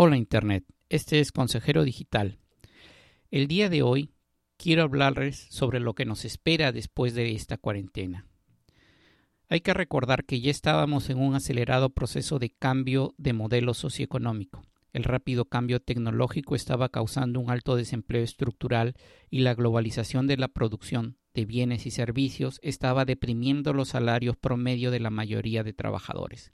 Hola Internet, este es Consejero Digital. El día de hoy quiero hablarles sobre lo que nos espera después de esta cuarentena. Hay que recordar que ya estábamos en un acelerado proceso de cambio de modelo socioeconómico. El rápido cambio tecnológico estaba causando un alto desempleo estructural y la globalización de la producción de bienes y servicios estaba deprimiendo los salarios promedio de la mayoría de trabajadores.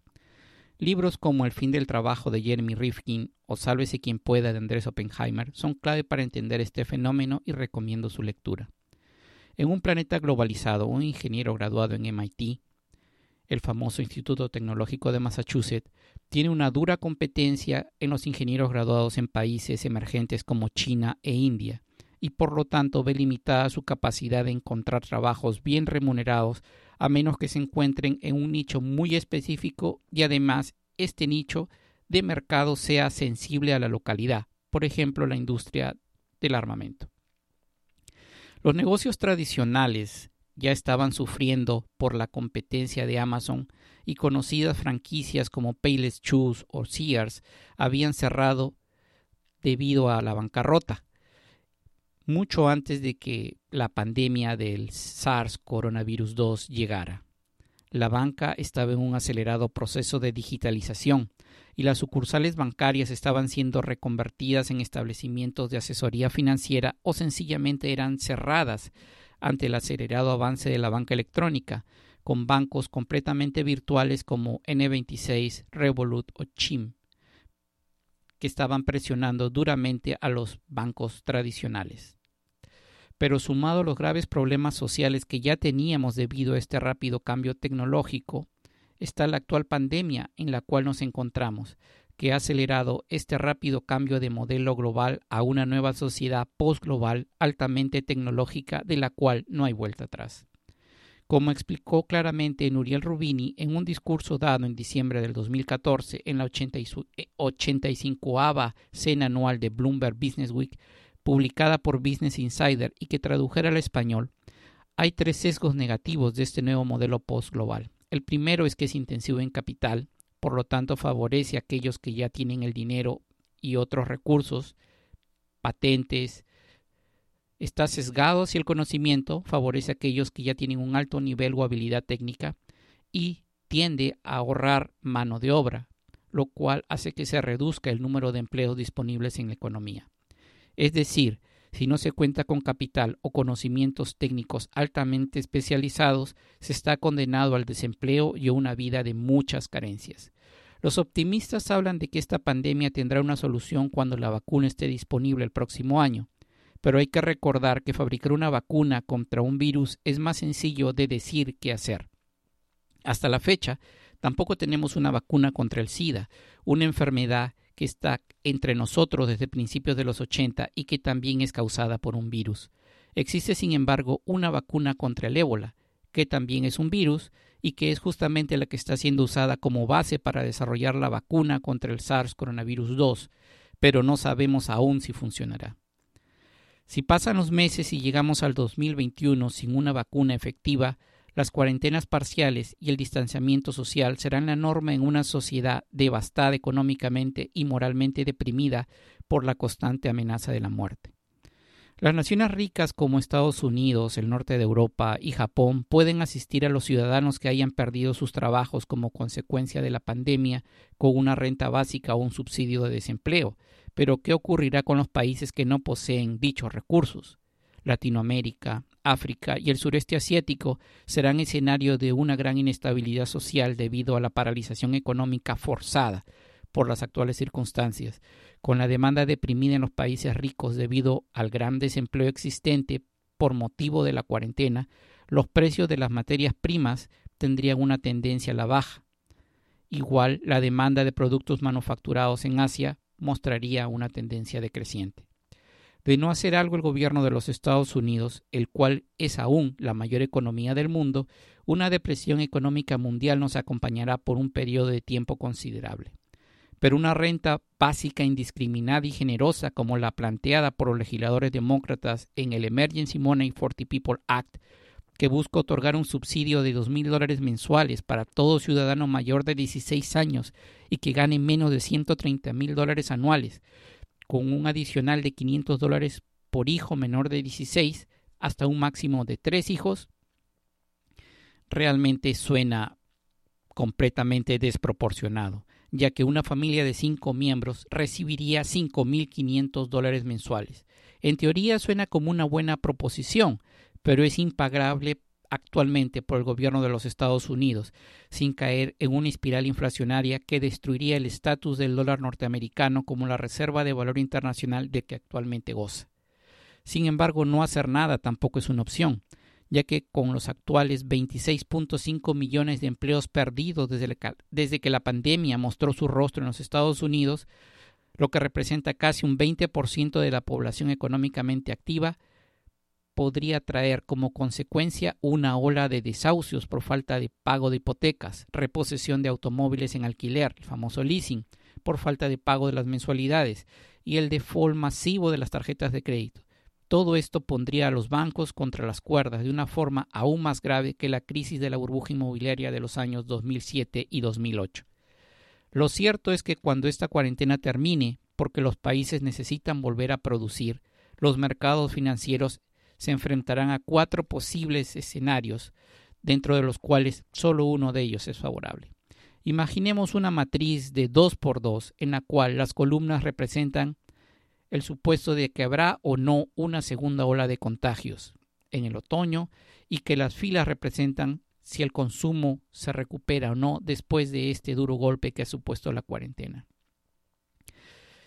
Libros como El fin del trabajo de Jeremy Rifkin o Sálvese quien pueda de Andrés Oppenheimer son clave para entender este fenómeno y recomiendo su lectura. En un planeta globalizado, un ingeniero graduado en MIT, el famoso Instituto Tecnológico de Massachusetts, tiene una dura competencia en los ingenieros graduados en países emergentes como China e India, y por lo tanto ve limitada su capacidad de encontrar trabajos bien remunerados a menos que se encuentren en un nicho muy específico y además este nicho de mercado sea sensible a la localidad, por ejemplo la industria del armamento. Los negocios tradicionales ya estaban sufriendo por la competencia de Amazon y conocidas franquicias como Payless Shoes o Sears habían cerrado debido a la bancarrota mucho antes de que la pandemia del SARS coronavirus 2 llegara. La banca estaba en un acelerado proceso de digitalización y las sucursales bancarias estaban siendo reconvertidas en establecimientos de asesoría financiera o sencillamente eran cerradas ante el acelerado avance de la banca electrónica, con bancos completamente virtuales como N26, Revolut o Chim que estaban presionando duramente a los bancos tradicionales. Pero sumado a los graves problemas sociales que ya teníamos debido a este rápido cambio tecnológico, está la actual pandemia en la cual nos encontramos, que ha acelerado este rápido cambio de modelo global a una nueva sociedad postglobal altamente tecnológica de la cual no hay vuelta atrás como explicó claramente Nuriel Rubini en un discurso dado en diciembre del 2014 en la 85 cena anual de Bloomberg Business Week, publicada por Business Insider y que tradujera al español, hay tres sesgos negativos de este nuevo modelo post-global. El primero es que es intensivo en capital, por lo tanto favorece a aquellos que ya tienen el dinero y otros recursos, patentes, está sesgado si el conocimiento, favorece a aquellos que ya tienen un alto nivel o habilidad técnica y tiende a ahorrar mano de obra, lo cual hace que se reduzca el número de empleos disponibles en la economía. Es decir, si no se cuenta con capital o conocimientos técnicos altamente especializados, se está condenado al desempleo y a una vida de muchas carencias. Los optimistas hablan de que esta pandemia tendrá una solución cuando la vacuna esté disponible el próximo año, pero hay que recordar que fabricar una vacuna contra un virus es más sencillo de decir que hacer. Hasta la fecha, tampoco tenemos una vacuna contra el SIDA, una enfermedad que está entre nosotros desde principios de los 80 y que también es causada por un virus. Existe, sin embargo, una vacuna contra el ébola, que también es un virus y que es justamente la que está siendo usada como base para desarrollar la vacuna contra el SARS coronavirus 2, pero no sabemos aún si funcionará. Si pasan los meses y llegamos al 2021 sin una vacuna efectiva, las cuarentenas parciales y el distanciamiento social serán la norma en una sociedad devastada económicamente y moralmente deprimida por la constante amenaza de la muerte. Las naciones ricas como Estados Unidos, el norte de Europa y Japón pueden asistir a los ciudadanos que hayan perdido sus trabajos como consecuencia de la pandemia con una renta básica o un subsidio de desempleo, pero ¿qué ocurrirá con los países que no poseen dichos recursos? Latinoamérica, África y el sureste asiático serán escenario de una gran inestabilidad social debido a la paralización económica forzada por las actuales circunstancias, con la demanda deprimida en los países ricos debido al gran desempleo existente por motivo de la cuarentena, los precios de las materias primas tendrían una tendencia a la baja. Igual la demanda de productos manufacturados en Asia mostraría una tendencia decreciente. De no hacer algo el gobierno de los Estados Unidos, el cual es aún la mayor economía del mundo, una depresión económica mundial nos acompañará por un periodo de tiempo considerable. Pero una renta básica indiscriminada y generosa como la planteada por los legisladores demócratas en el Emergency Money for the People Act que busca otorgar un subsidio de dos mil dólares mensuales para todo ciudadano mayor de 16 años y que gane menos de 130 mil dólares anuales, con un adicional de 500 dólares por hijo menor de 16 hasta un máximo de tres hijos, realmente suena completamente desproporcionado, ya que una familia de cinco miembros recibiría 5.500 dólares mensuales. En teoría suena como una buena proposición, pero es impagable actualmente por el gobierno de los Estados Unidos, sin caer en una espiral inflacionaria que destruiría el estatus del dólar norteamericano como la reserva de valor internacional de que actualmente goza. Sin embargo, no hacer nada tampoco es una opción, ya que con los actuales 26.5 millones de empleos perdidos desde, que la pandemia mostró su rostro en los Estados Unidos, lo que representa casi un 20% de la población económicamente activa, podría traer como consecuencia una ola de desahucios por falta de pago de hipotecas, reposesión de automóviles en alquiler, el famoso leasing, por falta de pago de las mensualidades y el default masivo de las tarjetas de crédito. Todo esto pondría a los bancos contra las cuerdas de una forma aún más grave que la crisis de la burbuja inmobiliaria de los años 2007 y 2008. Lo cierto es que cuando esta cuarentena termine, porque los países necesitan volver a producir, los mercados financieros se enfrentarán a cuatro posibles escenarios, dentro de los cuales solo uno de ellos es favorable. Imaginemos una matriz de 2 por 2 en la cual las columnas representan el supuesto de que habrá o no una segunda ola de contagios en el otoño y que las filas representan si el consumo se recupera o no después de este duro golpe que ha supuesto la cuarentena.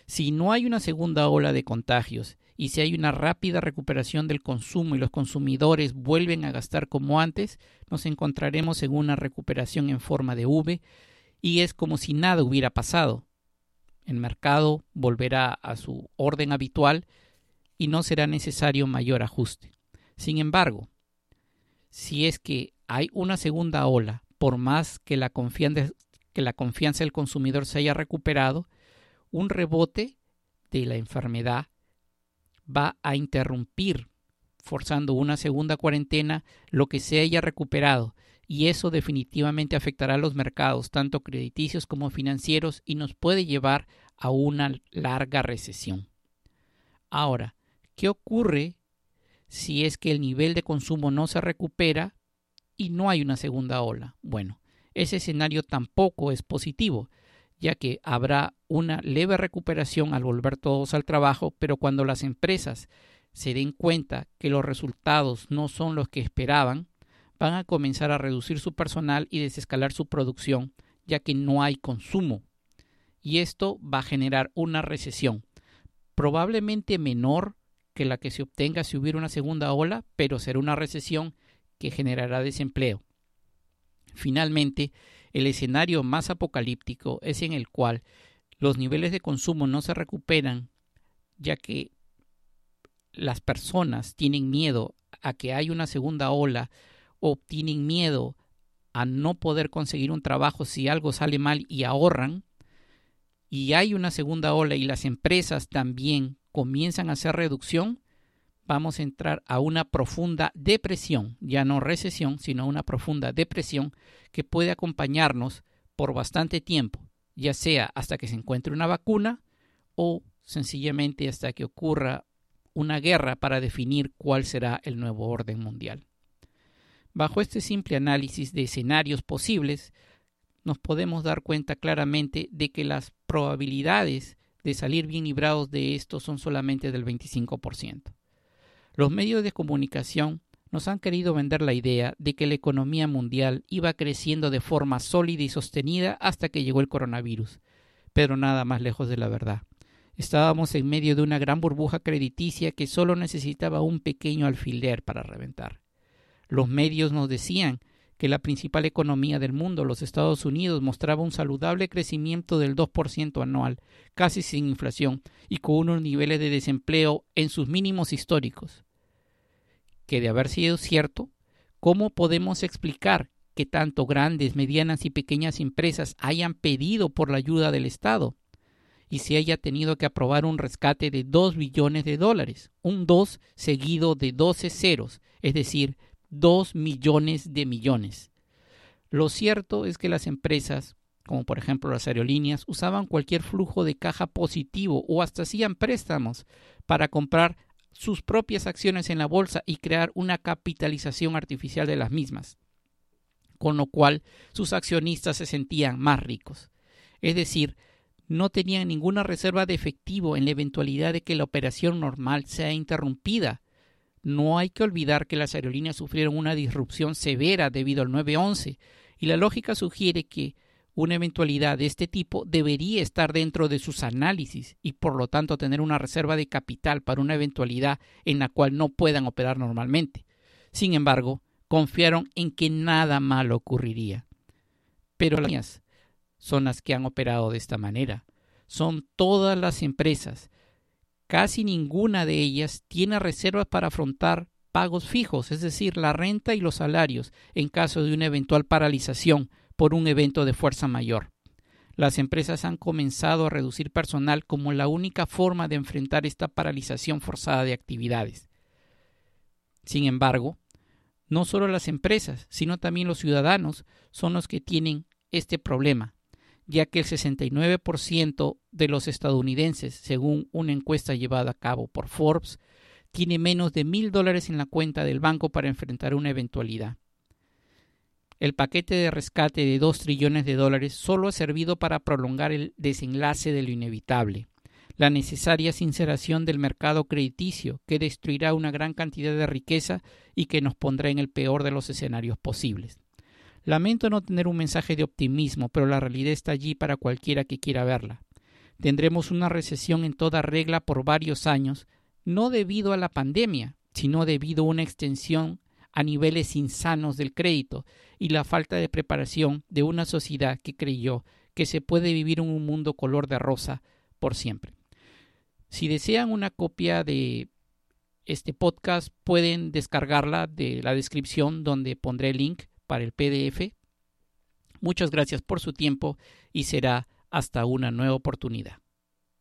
Si no hay una segunda ola de contagios y si hay una rápida recuperación del consumo y los consumidores vuelven a gastar como antes, nos encontraremos en una recuperación en forma de V y es como si nada hubiera pasado. El mercado volverá a su orden habitual y no será necesario mayor ajuste. Sin embargo, si es que hay una segunda ola, por más que la confianza, que la confianza del consumidor se haya recuperado, un rebote de la enfermedad va a interrumpir, forzando una segunda cuarentena, lo que se haya recuperado, y eso definitivamente afectará a los mercados, tanto crediticios como financieros, y nos puede llevar a una larga recesión. Ahora, ¿qué ocurre si es que el nivel de consumo no se recupera y no hay una segunda ola? Bueno, ese escenario tampoco es positivo, ya que habrá una leve recuperación al volver todos al trabajo, pero cuando las empresas se den cuenta que los resultados no son los que esperaban, van a comenzar a reducir su personal y desescalar su producción, ya que no hay consumo. Y esto va a generar una recesión, probablemente menor que la que se obtenga si hubiera una segunda ola, pero será una recesión que generará desempleo. Finalmente, el escenario más apocalíptico es en el cual los niveles de consumo no se recuperan, ya que las personas tienen miedo a que haya una segunda ola o tienen miedo a no poder conseguir un trabajo si algo sale mal y ahorran, y hay una segunda ola y las empresas también comienzan a hacer reducción, vamos a entrar a una profunda depresión, ya no recesión, sino una profunda depresión que puede acompañarnos por bastante tiempo, ya sea hasta que se encuentre una vacuna o sencillamente hasta que ocurra una guerra para definir cuál será el nuevo orden mundial. Bajo este simple análisis de escenarios posibles, nos podemos dar cuenta claramente de que las probabilidades de salir bien librados de esto son solamente del 25%. Los medios de comunicación nos han querido vender la idea de que la economía mundial iba creciendo de forma sólida y sostenida hasta que llegó el coronavirus, pero nada más lejos de la verdad. Estábamos en medio de una gran burbuja crediticia que solo necesitaba un pequeño alfiler para reventar. Los medios nos decían que la principal economía del mundo, los Estados Unidos, mostraba un saludable crecimiento del 2% anual, casi sin inflación, y con unos niveles de desempleo en sus mínimos históricos. Que de haber sido cierto, ¿cómo podemos explicar que tanto grandes, medianas y pequeñas empresas hayan pedido por la ayuda del Estado y se haya tenido que aprobar un rescate de 2 billones de dólares, un 2 seguido de 12 ceros, es decir, 2 millones de millones. Lo cierto es que las empresas, como por ejemplo las aerolíneas, usaban cualquier flujo de caja positivo o hasta hacían préstamos para comprar sus propias acciones en la bolsa y crear una capitalización artificial de las mismas, con lo cual sus accionistas se sentían más ricos. Es decir, no tenían ninguna reserva de efectivo en la eventualidad de que la operación normal sea interrumpida. No hay que olvidar que las aerolíneas sufrieron una disrupción severa debido al 911 y la lógica sugiere que una eventualidad de este tipo debería estar dentro de sus análisis y por lo tanto tener una reserva de capital para una eventualidad en la cual no puedan operar normalmente. Sin embargo, confiaron en que nada malo ocurriría. Pero las son las que han operado de esta manera. Son todas las empresas. Casi ninguna de ellas tiene reservas para afrontar pagos fijos, es decir, la renta y los salarios, en caso de una eventual paralización por un evento de fuerza mayor. Las empresas han comenzado a reducir personal como la única forma de enfrentar esta paralización forzada de actividades. Sin embargo, no solo las empresas, sino también los ciudadanos son los que tienen este problema, ya que el 69% de los estadounidenses, según una encuesta llevada a cabo por Forbes, tiene menos de mil dólares en la cuenta del banco para enfrentar una eventualidad. El paquete de rescate de 2 trillones de dólares solo ha servido para prolongar el desenlace de lo inevitable, la necesaria sinceración del mercado crediticio que destruirá una gran cantidad de riqueza y que nos pondrá en el peor de los escenarios posibles. Lamento no tener un mensaje de optimismo, pero la realidad está allí para cualquiera que quiera verla. Tendremos una recesión en toda regla por varios años, no debido a la pandemia, sino debido a una extensión a niveles insanos del crédito y la falta de preparación de una sociedad que creyó que se puede vivir en un mundo color de rosa por siempre. Si desean una copia de este podcast, pueden descargarla de la descripción donde pondré el link para el PDF. Muchas gracias por su tiempo y será hasta una nueva oportunidad.